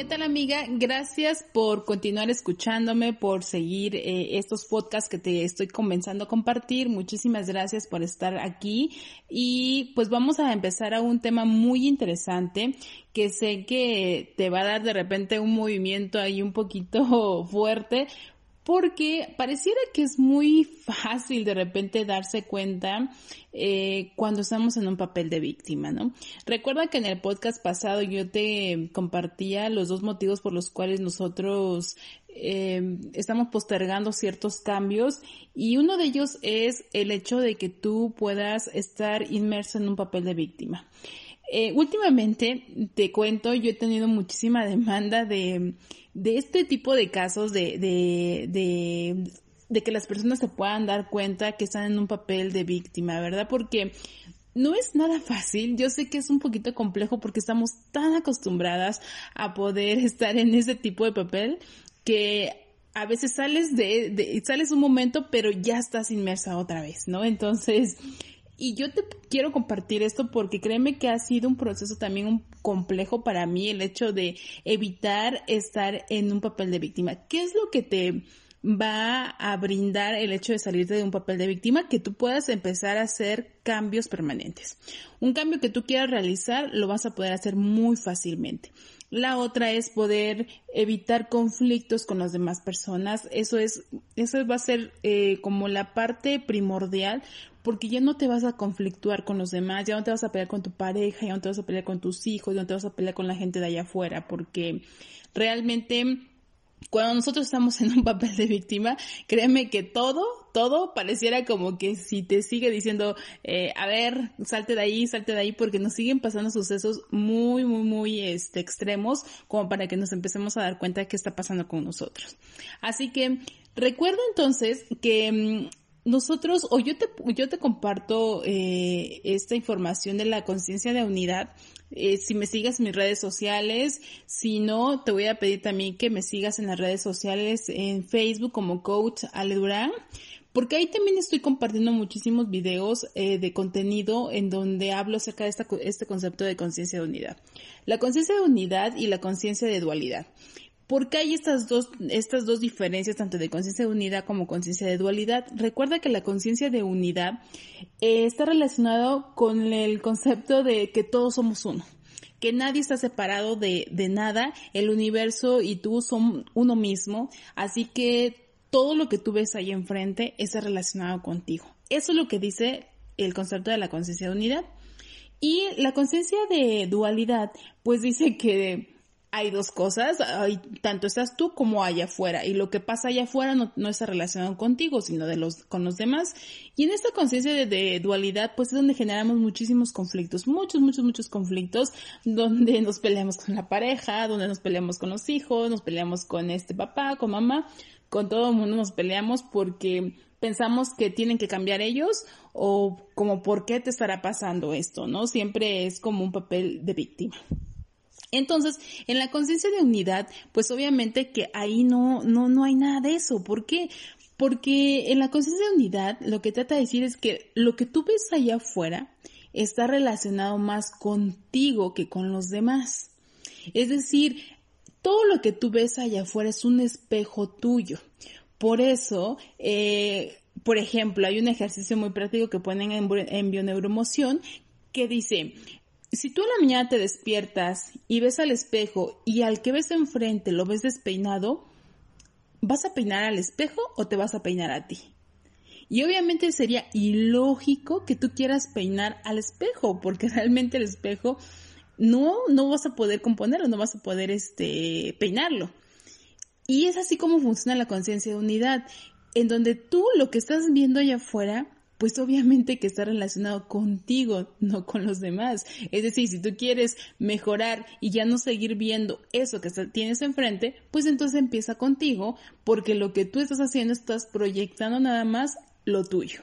Amiga, gracias por continuar escuchándome, por seguir eh, estos podcasts que te estoy comenzando a compartir. Muchísimas gracias por estar aquí. Y pues vamos a empezar a un tema muy interesante que sé que te va a dar de repente un movimiento ahí un poquito fuerte, porque pareciera que es muy fácil de repente darse cuenta eh, cuando estamos en un papel de víctima, ¿no? Recuerda que en el podcast pasado yo te compartía los dos motivos por los cuales nosotros eh, estamos postergando ciertos cambios y uno de ellos es el hecho de que tú puedas estar inmerso en un papel de víctima. Eh, últimamente, te cuento, yo he tenido muchísima demanda de, de este tipo de casos de, de, de que las personas se puedan dar cuenta que están en un papel de víctima, ¿verdad? Porque no es nada fácil. Yo sé que es un poquito complejo porque estamos tan acostumbradas a poder estar en ese tipo de papel que a veces sales de, sales un momento, pero ya estás inmersa otra vez, ¿no? Entonces, y yo te quiero compartir esto porque créeme que ha sido un proceso también un complejo para mí el hecho de evitar estar en un papel de víctima. ¿Qué es lo que te va a brindar el hecho de salirte de un papel de víctima? Que tú puedas empezar a hacer cambios permanentes. Un cambio que tú quieras realizar lo vas a poder hacer muy fácilmente. La otra es poder evitar conflictos con las demás personas. Eso es, eso va a ser eh, como la parte primordial porque ya no te vas a conflictuar con los demás, ya no te vas a pelear con tu pareja, ya no te vas a pelear con tus hijos, ya no te vas a pelear con la gente de allá afuera, porque realmente cuando nosotros estamos en un papel de víctima, créeme que todo, todo pareciera como que si te sigue diciendo, eh, a ver, salte de ahí, salte de ahí, porque nos siguen pasando sucesos muy, muy, muy este, extremos, como para que nos empecemos a dar cuenta de qué está pasando con nosotros. Así que recuerda entonces que mm, nosotros, o yo te, yo te comparto eh, esta información de la conciencia de unidad. Eh, si me sigas en mis redes sociales, si no, te voy a pedir también que me sigas en las redes sociales en Facebook como Coach Ale Durán, porque ahí también estoy compartiendo muchísimos videos eh, de contenido en donde hablo acerca de este concepto de conciencia de unidad. La conciencia de unidad y la conciencia de dualidad. ¿Por qué hay estas dos, estas dos diferencias, tanto de conciencia de unidad como conciencia de dualidad? Recuerda que la conciencia de unidad eh, está relacionado con el concepto de que todos somos uno, que nadie está separado de, de nada, el universo y tú son uno mismo, así que todo lo que tú ves ahí enfrente está relacionado contigo. Eso es lo que dice el concepto de la conciencia de unidad. Y la conciencia de dualidad, pues dice que hay dos cosas, hay, tanto estás tú como allá afuera, y lo que pasa allá afuera no, está relacionado contigo, sino de los, con los demás. Y en esta conciencia de, dualidad, pues es donde generamos muchísimos conflictos, muchos, muchos, muchos conflictos, donde nos peleamos con la pareja, donde nos peleamos con los hijos, nos peleamos con este papá, con mamá, con todo el mundo nos peleamos porque pensamos que tienen que cambiar ellos o como por qué te estará pasando esto, ¿no? Siempre es como un papel de víctima. Entonces, en la conciencia de unidad, pues obviamente que ahí no, no, no hay nada de eso. ¿Por qué? Porque en la conciencia de unidad lo que trata de decir es que lo que tú ves allá afuera está relacionado más contigo que con los demás. Es decir, todo lo que tú ves allá afuera es un espejo tuyo. Por eso, eh, por ejemplo, hay un ejercicio muy práctico que ponen en, en bioneuromoción que dice, si tú a la mañana te despiertas y ves al espejo y al que ves enfrente lo ves despeinado, ¿vas a peinar al espejo o te vas a peinar a ti? Y obviamente sería ilógico que tú quieras peinar al espejo, porque realmente el espejo no, no vas a poder componerlo, no vas a poder este, peinarlo. Y es así como funciona la conciencia de unidad, en donde tú lo que estás viendo allá afuera pues obviamente que está relacionado contigo, no con los demás. Es decir, si tú quieres mejorar y ya no seguir viendo eso que tienes enfrente, pues entonces empieza contigo, porque lo que tú estás haciendo estás proyectando nada más lo tuyo.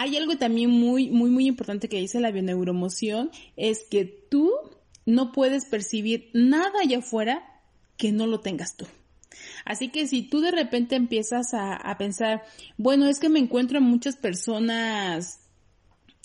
Hay algo también muy, muy, muy importante que dice la bioneuromoción, es que tú no puedes percibir nada allá afuera que no lo tengas tú. Así que si tú de repente empiezas a, pensar, bueno, es que me encuentro muchas personas